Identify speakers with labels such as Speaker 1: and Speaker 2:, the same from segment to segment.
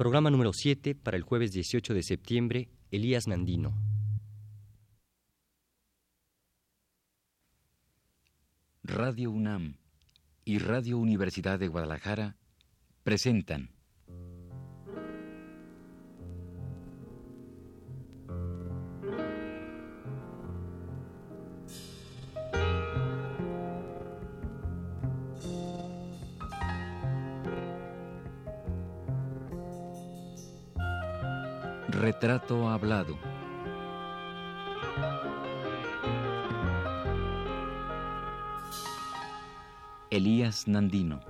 Speaker 1: Programa número 7 para el jueves 18 de septiembre, Elías Nandino.
Speaker 2: Radio UNAM y Radio Universidad de Guadalajara presentan Retrato hablado. Elías Nandino.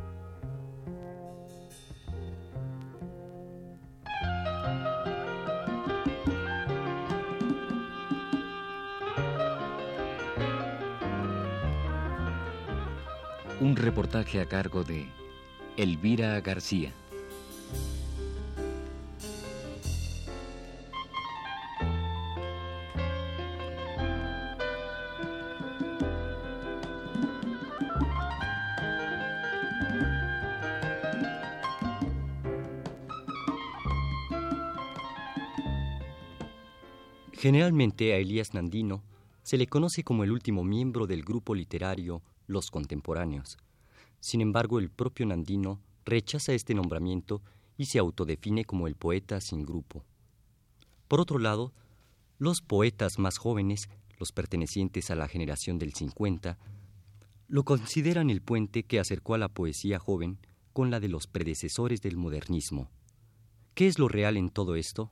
Speaker 2: Un reportaje a cargo de Elvira García.
Speaker 1: Generalmente a Elías Nandino se le conoce como el último miembro del grupo literario Los Contemporáneos. Sin embargo, el propio Nandino rechaza este nombramiento y se autodefine como el poeta sin grupo. Por otro lado, los poetas más jóvenes, los pertenecientes a la generación del 50, lo consideran el puente que acercó a la poesía joven con la de los predecesores del modernismo. ¿Qué es lo real en todo esto?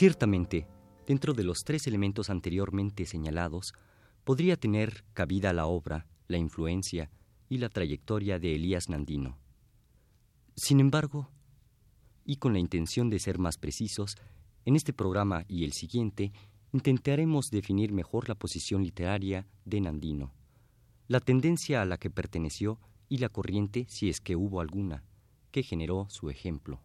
Speaker 1: Ciertamente, dentro de los tres elementos anteriormente señalados, podría tener cabida la obra, la influencia y la trayectoria de Elías Nandino. Sin embargo, y con la intención de ser más precisos, en este programa y el siguiente intentaremos definir mejor la posición literaria de Nandino, la tendencia a la que perteneció y la corriente, si es que hubo alguna, que generó su ejemplo.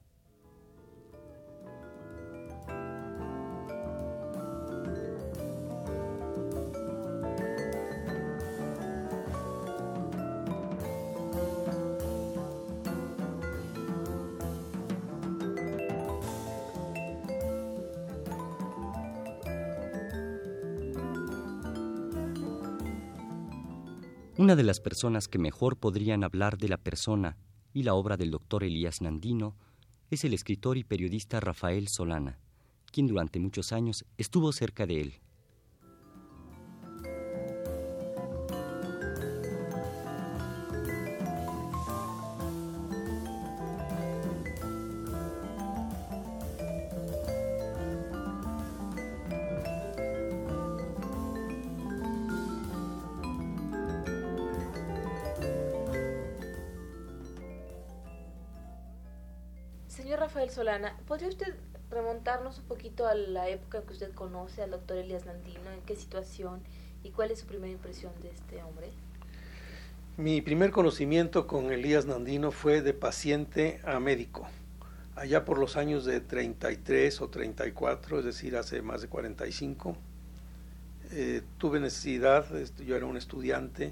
Speaker 1: Una de las personas que mejor podrían hablar de la persona y la obra del doctor Elías Nandino es el escritor y periodista Rafael Solana, quien durante muchos años estuvo cerca de él.
Speaker 3: Solana, ¿podría usted remontarnos un poquito a la época que usted conoce al doctor Elías Nandino? ¿En qué situación y cuál es su primera impresión de este hombre?
Speaker 4: Mi primer conocimiento con Elías Nandino fue de paciente a médico, allá por los años de 33 o 34, es decir, hace más de 45. Eh, tuve necesidad, yo era un estudiante,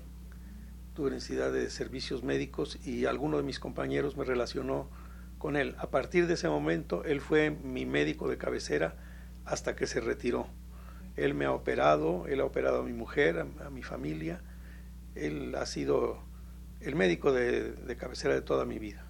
Speaker 4: tuve necesidad de servicios médicos y alguno de mis compañeros me relacionó con él. A partir de ese momento, él fue mi médico de cabecera hasta que se retiró. Él me ha operado, él ha operado a mi mujer, a, mi familia. Él ha sido el médico de, cabecera de toda mi vida.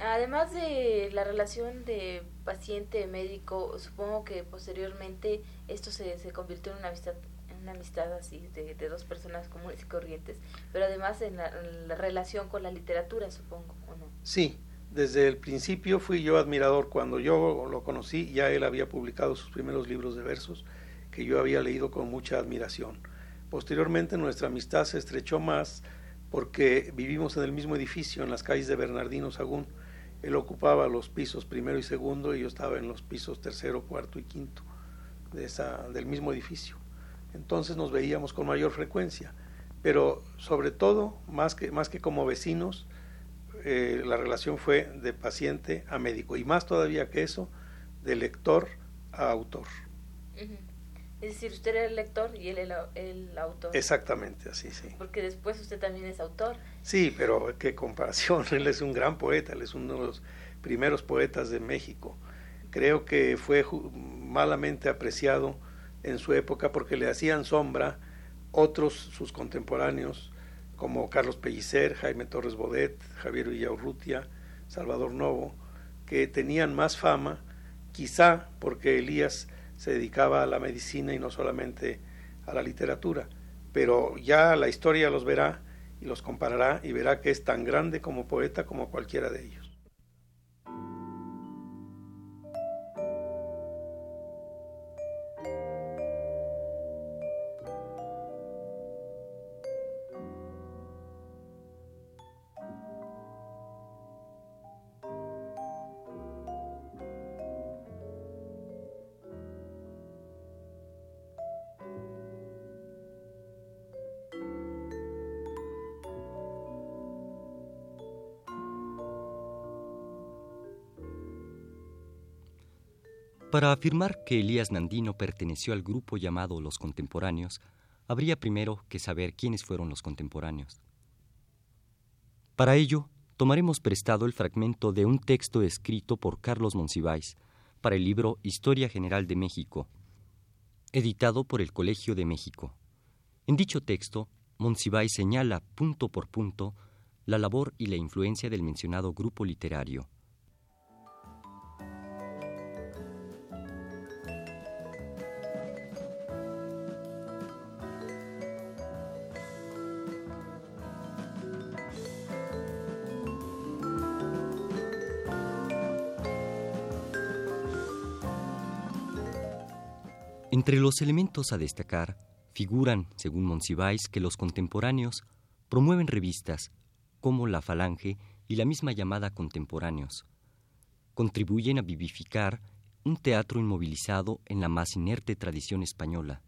Speaker 3: Además de la relación de paciente-médico, supongo que posteriormente esto se, se convirtió en una amistad, en una amistad así de, dos personas comunes y corrientes, pero además en la, en la relación con la literatura, supongo, ¿o no?
Speaker 4: Sí, desde el principio fui yo admirador. Cuando yo lo conocí, ya él había publicado sus primeros libros de versos que yo había leído con mucha admiración. Posteriormente nuestra amistad se estrechó más porque vivimos en el mismo edificio, en las calles de Bernardino Sagún. Él ocupaba los pisos primero y segundo y yo estaba en los pisos tercero, cuarto y quinto de esa, del mismo edificio. Entonces nos veíamos con mayor frecuencia, pero sobre todo, más que, más que como vecinos, eh, la relación fue de paciente a médico y más todavía que eso, de lector a autor.
Speaker 3: Es decir, usted era el lector y él el, el autor.
Speaker 4: Exactamente, así, sí.
Speaker 3: Porque después usted también es autor.
Speaker 4: Sí, pero qué comparación, él es un gran poeta, él es uno de los primeros poetas de México. Creo que fue malamente apreciado en su época porque le hacían sombra otros sus contemporáneos como Carlos Pellicer, Jaime Torres Bodet, Javier Villaurrutia, Salvador Novo, que tenían más fama, quizá porque Elías se dedicaba a la medicina y no solamente a la literatura. Pero ya la historia los verá y los comparará y verá que es tan grande como poeta como cualquiera de ellos.
Speaker 1: Para afirmar que Elías Nandino perteneció al grupo llamado Los Contemporáneos, habría primero que saber quiénes fueron los contemporáneos. Para ello, tomaremos prestado el fragmento de un texto escrito por Carlos Monsiváis para el libro Historia General de México, editado por el Colegio de México. En dicho texto, Monsiváis señala punto por punto la labor y la influencia del mencionado grupo literario. Entre los elementos a destacar figuran, según Monsiváis, que los contemporáneos promueven revistas como La Falange y la misma llamada Contemporáneos. Contribuyen a vivificar un teatro inmovilizado en la más inerte tradición española.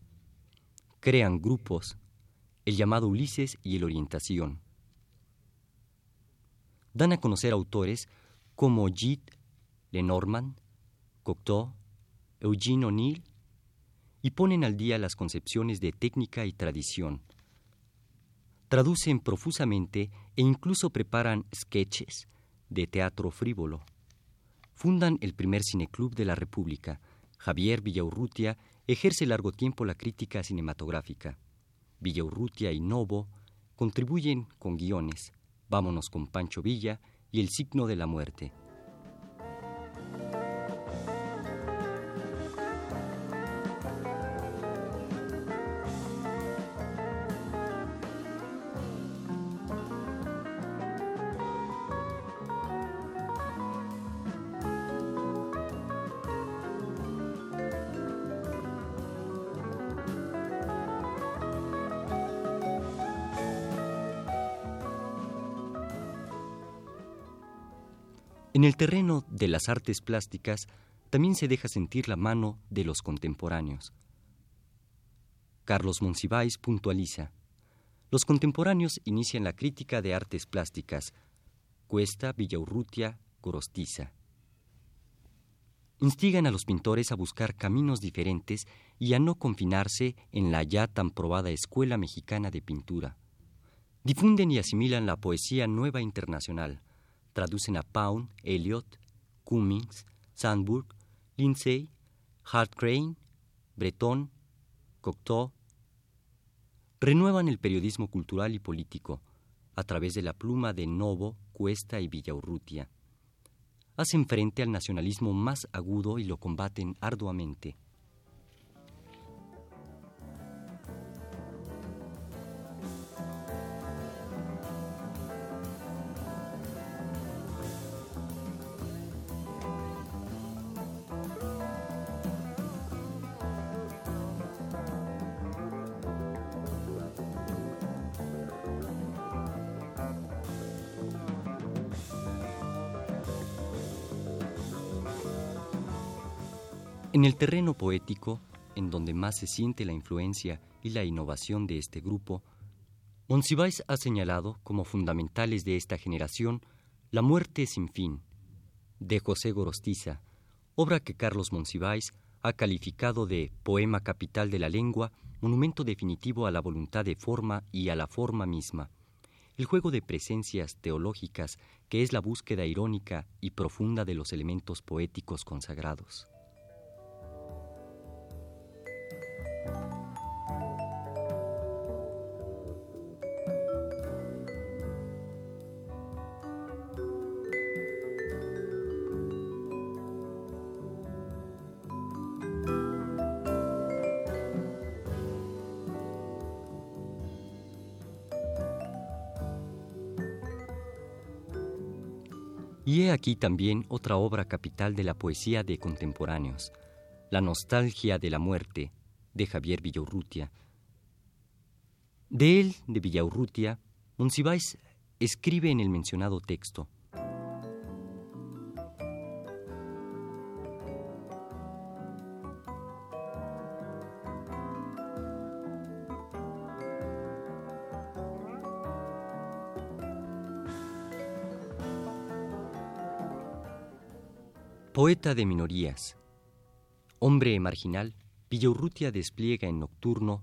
Speaker 1: Crean grupos, el llamado Ulises y el Orientación. Dan a conocer autores como Gide, Lenormand, Cocteau, Eugene O'Neill y ponen al día las concepciones de técnica y tradición. Traducen profusamente e incluso preparan sketches de teatro frívolo. Fundan el primer cineclub de la República. Javier Villaurrutia ejerce largo tiempo la crítica cinematográfica. Villaurrutia y Novo contribuyen con guiones. Vámonos con Pancho Villa y El signo de la muerte. En el terreno de las artes plásticas también se deja sentir la mano de los contemporáneos. Carlos Monsiváis puntualiza. Los contemporáneos inician la crítica de artes plásticas. Cuesta, Villaurrutia, Gorostiza. Instigan a los pintores a buscar caminos diferentes y a no confinarse en la ya tan probada Escuela Mexicana de Pintura. Difunden y asimilan la poesía nueva internacional traducen a Pound, Eliot, Cummings, Sandburg, Lindsay, Hart Crane, Breton, Cocteau. Renuevan el periodismo cultural y político a través de la pluma de Novo, Cuesta y Villaurrutia. Hacen frente al nacionalismo más agudo y lo combaten arduamente. En el terreno poético, en donde más se siente la influencia y la innovación de este grupo, Monsiváis ha señalado como fundamentales de esta generación La muerte sin fin, de José Gorostiza, obra que Carlos Monsiváis ha calificado de poema capital de la lengua, monumento definitivo a la voluntad de forma y a la forma misma. El juego de presencias teológicas que es la búsqueda irónica y profunda de los elementos poéticos consagrados. Y he aquí también otra obra capital de la poesía de contemporáneos, La nostalgia de la muerte, de Javier Villaurrutia. De él, de Villaurrutia, Monsiváis escribe en el mencionado texto, Poeta de minorías. Hombre marginal, Villaurrutia despliega en Nocturno,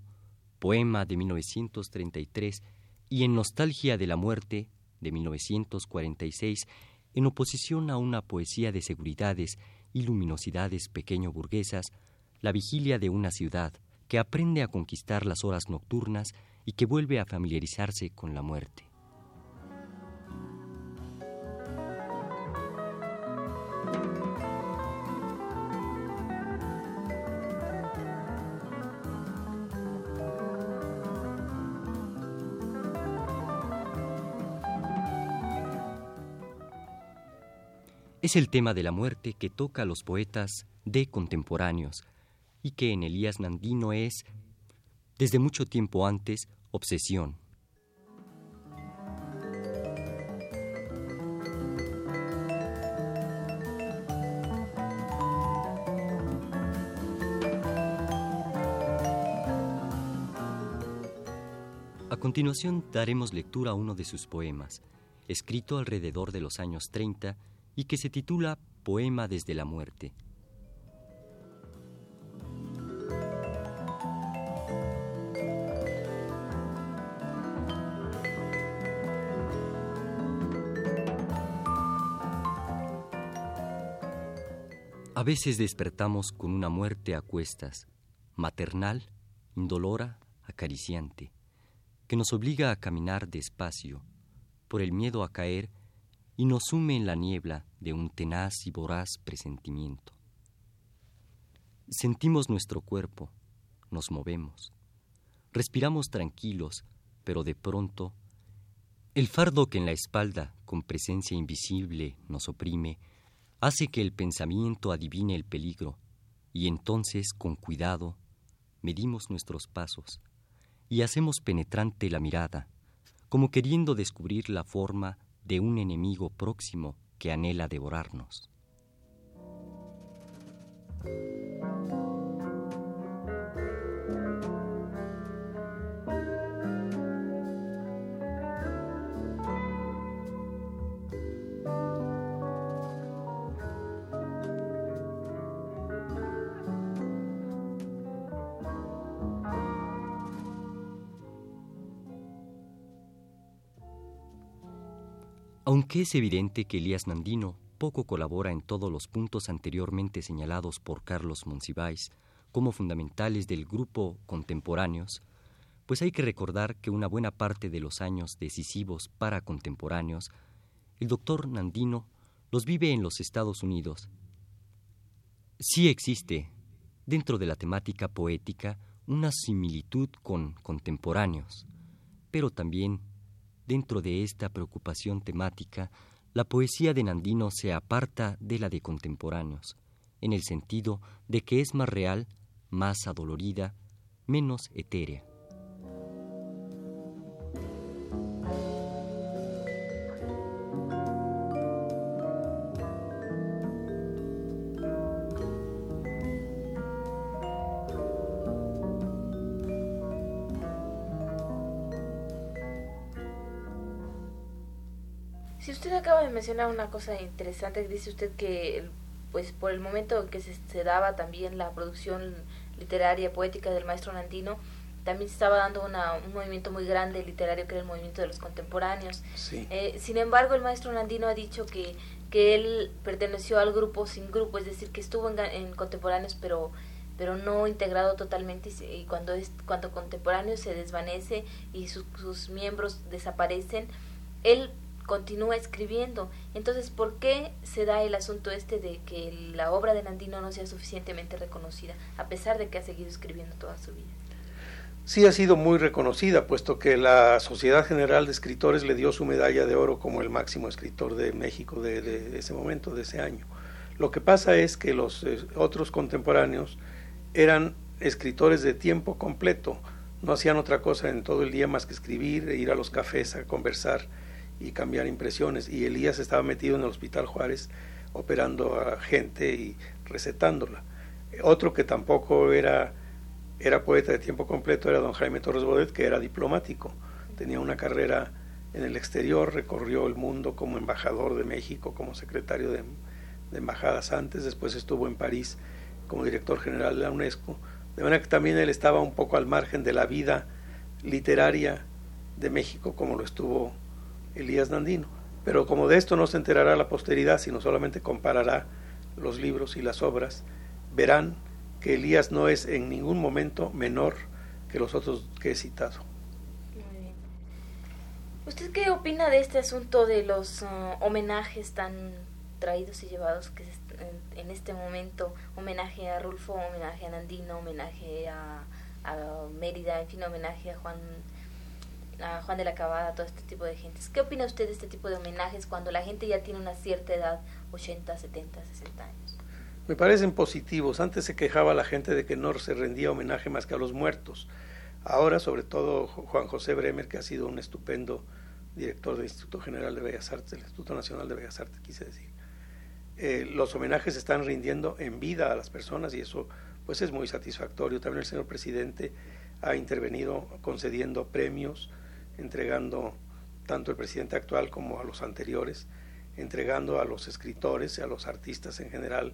Speaker 1: poema de 1933, y en Nostalgia de la Muerte, de 1946, en oposición a una poesía de seguridades y luminosidades pequeño burguesas, la vigilia de una ciudad que aprende a conquistar las horas nocturnas y que vuelve a familiarizarse con la muerte. Es el tema de la muerte que toca a los poetas de contemporáneos y que en Elías Nandino es, desde mucho tiempo antes, obsesión. A continuación daremos lectura a uno de sus poemas, escrito alrededor de los años 30 y que se titula Poema desde la muerte. A veces despertamos con una muerte a cuestas, maternal, indolora, acariciante, que nos obliga a caminar despacio, por el miedo a caer y nos sume en la niebla de un tenaz y voraz presentimiento. Sentimos nuestro cuerpo, nos movemos, respiramos tranquilos, pero de pronto el fardo que en la espalda, con presencia invisible, nos oprime, hace que el pensamiento adivine el peligro, y entonces, con cuidado, medimos nuestros pasos y hacemos penetrante la mirada, como queriendo descubrir la forma de un enemigo próximo que anhela devorarnos. Aunque es evidente que Elías Nandino poco colabora en todos los puntos anteriormente señalados por Carlos Monsiváis como fundamentales del grupo contemporáneos, pues hay que recordar que una buena parte de los años decisivos para contemporáneos, el doctor Nandino los vive en los Estados Unidos. Sí existe, dentro de la temática poética, una similitud con contemporáneos, pero también Dentro de esta preocupación temática, la poesía de Nandino se aparta de la de contemporáneos, en el sentido de que es más real, más adolorida, menos etérea.
Speaker 3: Mencionar una cosa interesante, dice usted que pues por el momento en que se, se daba también la producción literaria, poética del maestro Nandino, también se estaba dando una, un movimiento muy grande literario que era el movimiento de los contemporáneos. Eh, sin embargo, el maestro Nandino ha dicho que, que él perteneció al grupo sin grupo, es decir, que estuvo en, contemporáneos, pero pero no integrado totalmente y, cuando es cuando contemporáneo se desvanece y sus miembros desaparecen él continúa escribiendo. Entonces, ¿por qué se da el asunto este de que la obra de Nandino no sea suficientemente reconocida, a pesar de que ha seguido escribiendo toda su vida?
Speaker 4: Sí ha sido muy reconocida, puesto que la Sociedad General de Escritores le dio su medalla de oro como el máximo escritor de México de, ese momento, de ese año. Lo que pasa es que los eh, otros contemporáneos eran escritores de tiempo completo, no hacían otra cosa en todo el día más que escribir, e ir a los cafés a conversar y cambiar impresiones. Y Elías estaba metido en el Hospital Juárez operando a gente y recetándola. Otro que tampoco era, era poeta de tiempo completo era don Jaime Torres Bodet, que era diplomático. Tenía una carrera en el exterior, recorrió el mundo como embajador de México, como secretario de, de embajadas antes, después estuvo en París como director general de la UNESCO. De manera que también él estaba un poco al margen de la vida literaria de México como lo estuvo Elías Nandino. Pero como de esto no se enterará la posteridad, sino solamente comparará los libros y las obras, verán que Elías no es en ningún momento menor que los otros que he citado.
Speaker 3: ¿Usted qué opina de este asunto de los uh, homenajes tan traídos y llevados que en, este momento? Homenaje a Rulfo, homenaje a Nandino, homenaje a, a Mérida, en fin, homenaje a Juan a Juan de la Cabada, todo este tipo de gentes. ¿Qué opina usted de este tipo de homenajes cuando la gente ya tiene una cierta edad, 80, 70, 60 años?
Speaker 4: Me parecen positivos. Antes se quejaba la gente de que no se rendía homenaje más que a los muertos. Ahora, sobre todo Juan José Bremer, que ha sido un estupendo director del Instituto General de Bellas Artes, del Instituto Nacional de Bellas Artes, quise decir. Eh, los homenajes se están rindiendo en vida a las personas y eso pues es muy satisfactorio. También el señor presidente ha intervenido concediendo premios entregando tanto el presidente actual como a los anteriores, entregando a los escritores y a los artistas en general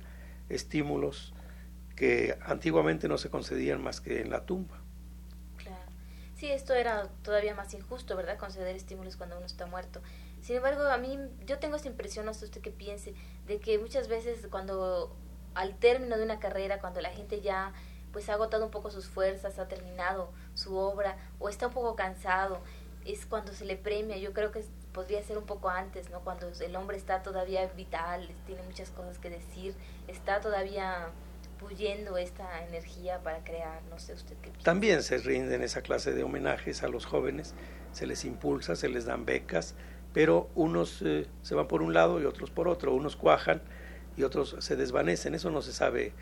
Speaker 4: estímulos que antiguamente no se concedían más que en la tumba.
Speaker 3: Claro. Sí, esto era todavía más injusto, ¿verdad? Conceder estímulos cuando uno está muerto. Sin embargo, a mí, yo tengo esta impresión, no sé usted qué piense, de que muchas veces cuando al término de una carrera, cuando la gente ya pues ha agotado un poco sus fuerzas, ha terminado su obra o está un poco cansado, es cuando se le premia. Yo creo que podría ser un poco antes, ¿no? Cuando el hombre está todavía vital, tiene muchas cosas que decir, está todavía puyendo esta energía para crear, no sé usted qué
Speaker 4: También se rinden esa clase de homenajes a los jóvenes, se les impulsa, se les dan becas, pero unos eh, se van por un lado y otros por otro, unos cuajan y otros se desvanecen, eso no se sabe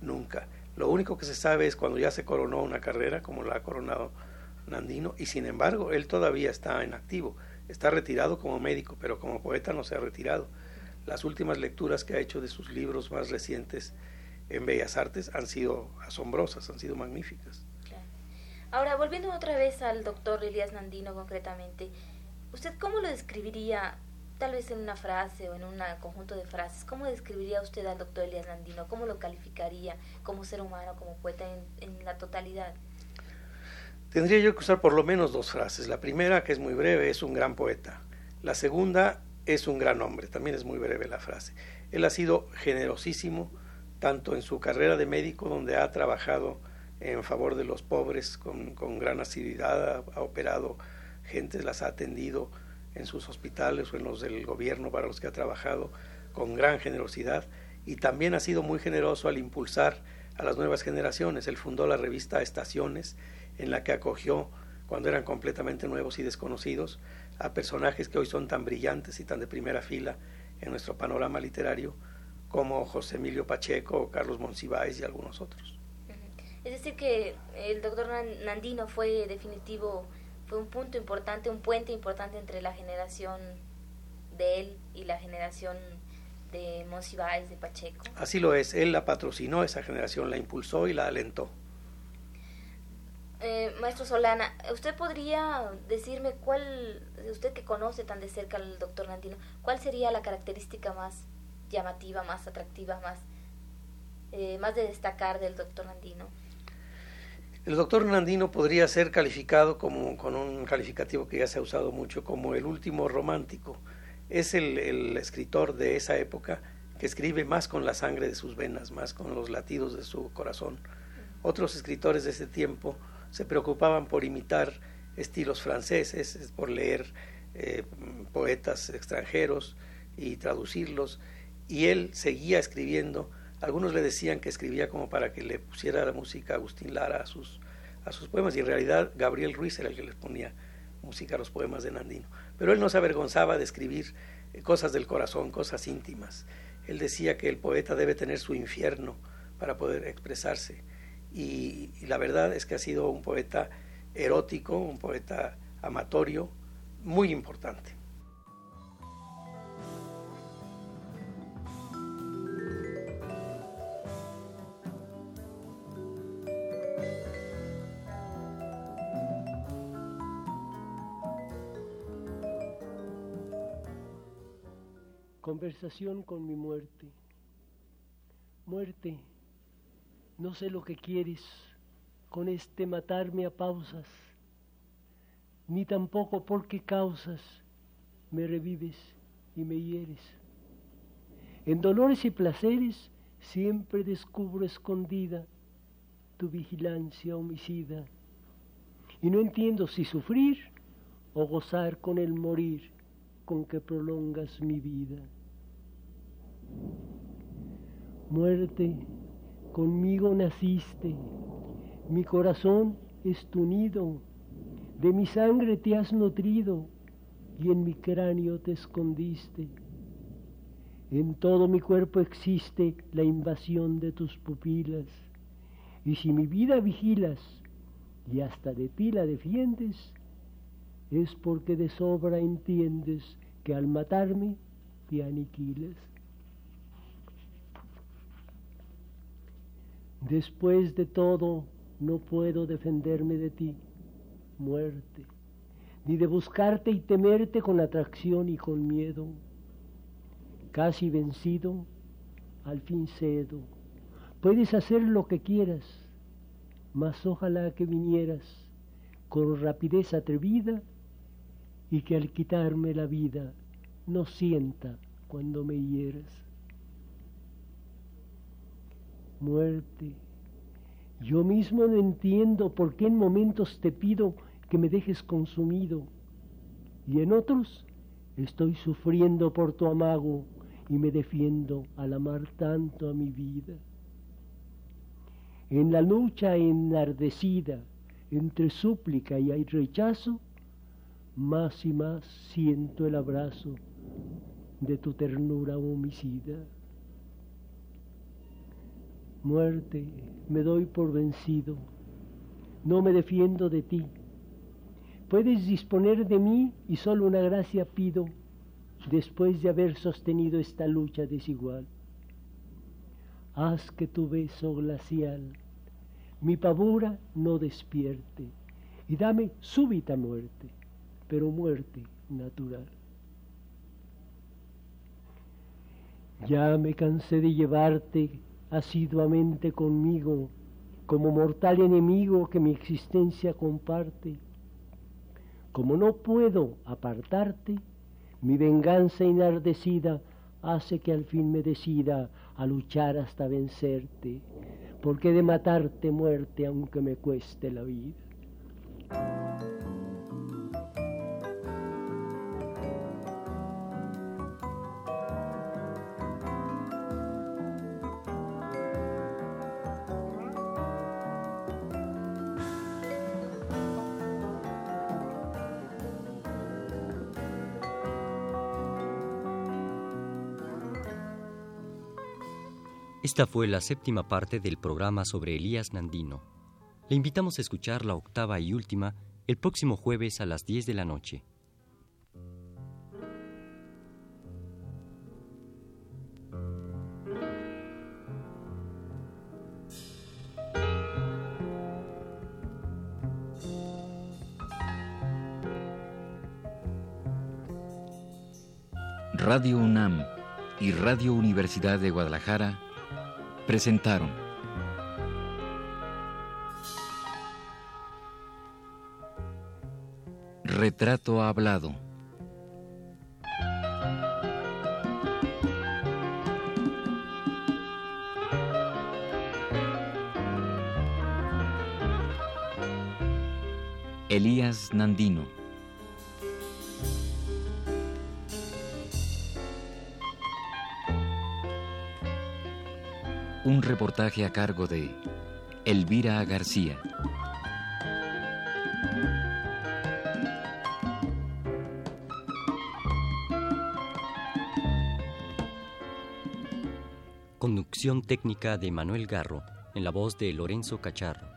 Speaker 4: nunca. Lo único que se sabe es cuando ya se coronó una carrera, como la ha coronado Nandino y sin embargo él todavía está en activo, está retirado como médico, pero como poeta no se ha retirado. Las últimas lecturas que ha hecho de sus libros más recientes en Bellas Artes han sido asombrosas, han sido magníficas.
Speaker 3: Ahora, volviendo otra vez al doctor Elías Nandino concretamente, ¿usted cómo lo describiría, tal vez en una frase o en un conjunto de frases, cómo describiría usted al doctor Elías Nandino? ¿Cómo lo calificaría como ser humano, como poeta en la totalidad?
Speaker 4: Tendría yo que usar por lo menos dos frases. La primera, que es muy breve, es un gran poeta. La segunda es un gran hombre, también es muy breve la frase. Él ha sido generosísimo, tanto en su carrera de médico, donde ha trabajado en favor de los pobres con, gran asiduidad, ha, operado gente, las ha atendido en sus hospitales o en los del gobierno para los que ha trabajado con gran generosidad y también ha sido muy generoso al impulsar a las nuevas generaciones. Él fundó la revista Estaciones en la que acogió, cuando eran completamente nuevos y desconocidos, a personajes que hoy son tan brillantes y tan de primera fila en nuestro panorama literario como José Emilio Pacheco, Carlos Monsiváis y algunos otros.
Speaker 3: Es decir, que el doctor Nandino fue definitivo, fue un punto importante, un puente importante entre la generación de él y la generación de Monsiváis, de Pacheco.
Speaker 4: Así lo es, él la patrocinó, esa generación la impulsó y la alentó.
Speaker 3: Eh, maestro Solana, ¿usted podría decirme cuál, usted que conoce tan de cerca al doctor Nandino, cuál sería la característica más llamativa, más atractiva, más, eh, más de destacar del doctor Nandino?
Speaker 4: El doctor Nandino podría ser calificado como, con un calificativo que ya se ha usado mucho como el último romántico. Es el, el escritor de esa época que escribe más con la sangre de sus venas, más con los latidos de su corazón. Otros escritores de ese tiempo se preocupaban por imitar estilos franceses, por leer eh, poetas extranjeros y traducirlos, y él seguía escribiendo algunos le decían que escribía como para que le pusiera la música a Agustín Lara a sus, a sus poemas y en realidad Gabriel Ruiz era el que les ponía música a los poemas de Nandino. Pero él no se avergonzaba de escribir eh, cosas del corazón, cosas íntimas. Él decía que el poeta debe tener su infierno para poder expresarse. Y la verdad es que ha sido un poeta erótico, un poeta amatorio, muy importante.
Speaker 5: Conversación con mi muerte. Muerte, no sé lo que quieres con este matarme a pausas, ni tampoco por qué causas me revives y me hieres. En dolores y placeres siempre descubro escondida tu vigilancia homicida, y no entiendo si sufrir o gozar con el morir con que prolongas mi vida. Muerte, conmigo naciste, mi corazón es tu nido, de mi sangre te has nutrido y en mi cráneo te escondiste. En todo mi cuerpo existe la invasión de tus pupilas, y si mi vida vigilas y hasta de ti la defiendes, es porque de sobra entiendes que al matarme te aniquiles. Después de todo, no puedo defenderme de ti, muerte, ni de buscarte y temerte con atracción y con miedo. Casi vencido, al fin cedo. Puedes hacer lo que quieras, mas ojalá que vinieras con rapidez atrevida y que al quitarme la vida no sienta cuando me hieras. Muerte, yo mismo no entiendo por qué en momentos te pido que me dejes consumido y en otros estoy sufriendo por tu amago y me defiendo al amar tanto a mi vida. En la lucha enardecida entre súplica y rechazo, más y más siento el abrazo de tu ternura homicida. Muerte, me doy por vencido, no me defiendo de ti. Puedes disponer de mí y solo una gracia pido después de haber sostenido esta lucha desigual. Haz que tu beso glacial mi pavura no despierte y dame súbita muerte pero muerte natural. Ya me cansé de llevarte asiduamente conmigo como mortal enemigo que mi existencia comparte. Como no puedo apartarte, mi venganza enardecida hace que al fin me decida a luchar hasta vencerte, porque de matarte muerte aunque me cueste la vida.
Speaker 1: Esta fue la séptima parte del programa sobre Elías Nandino. Le invitamos a escuchar la octava y última el próximo jueves a las 10 de la noche.
Speaker 2: Radio UNAM y Radio Universidad de Guadalajara presentaron Retrato Hablado. Elías Nandino. Un reportaje a cargo de Elvira García.
Speaker 1: Conducción técnica de Manuel Garro en la voz de Lorenzo Cacharro.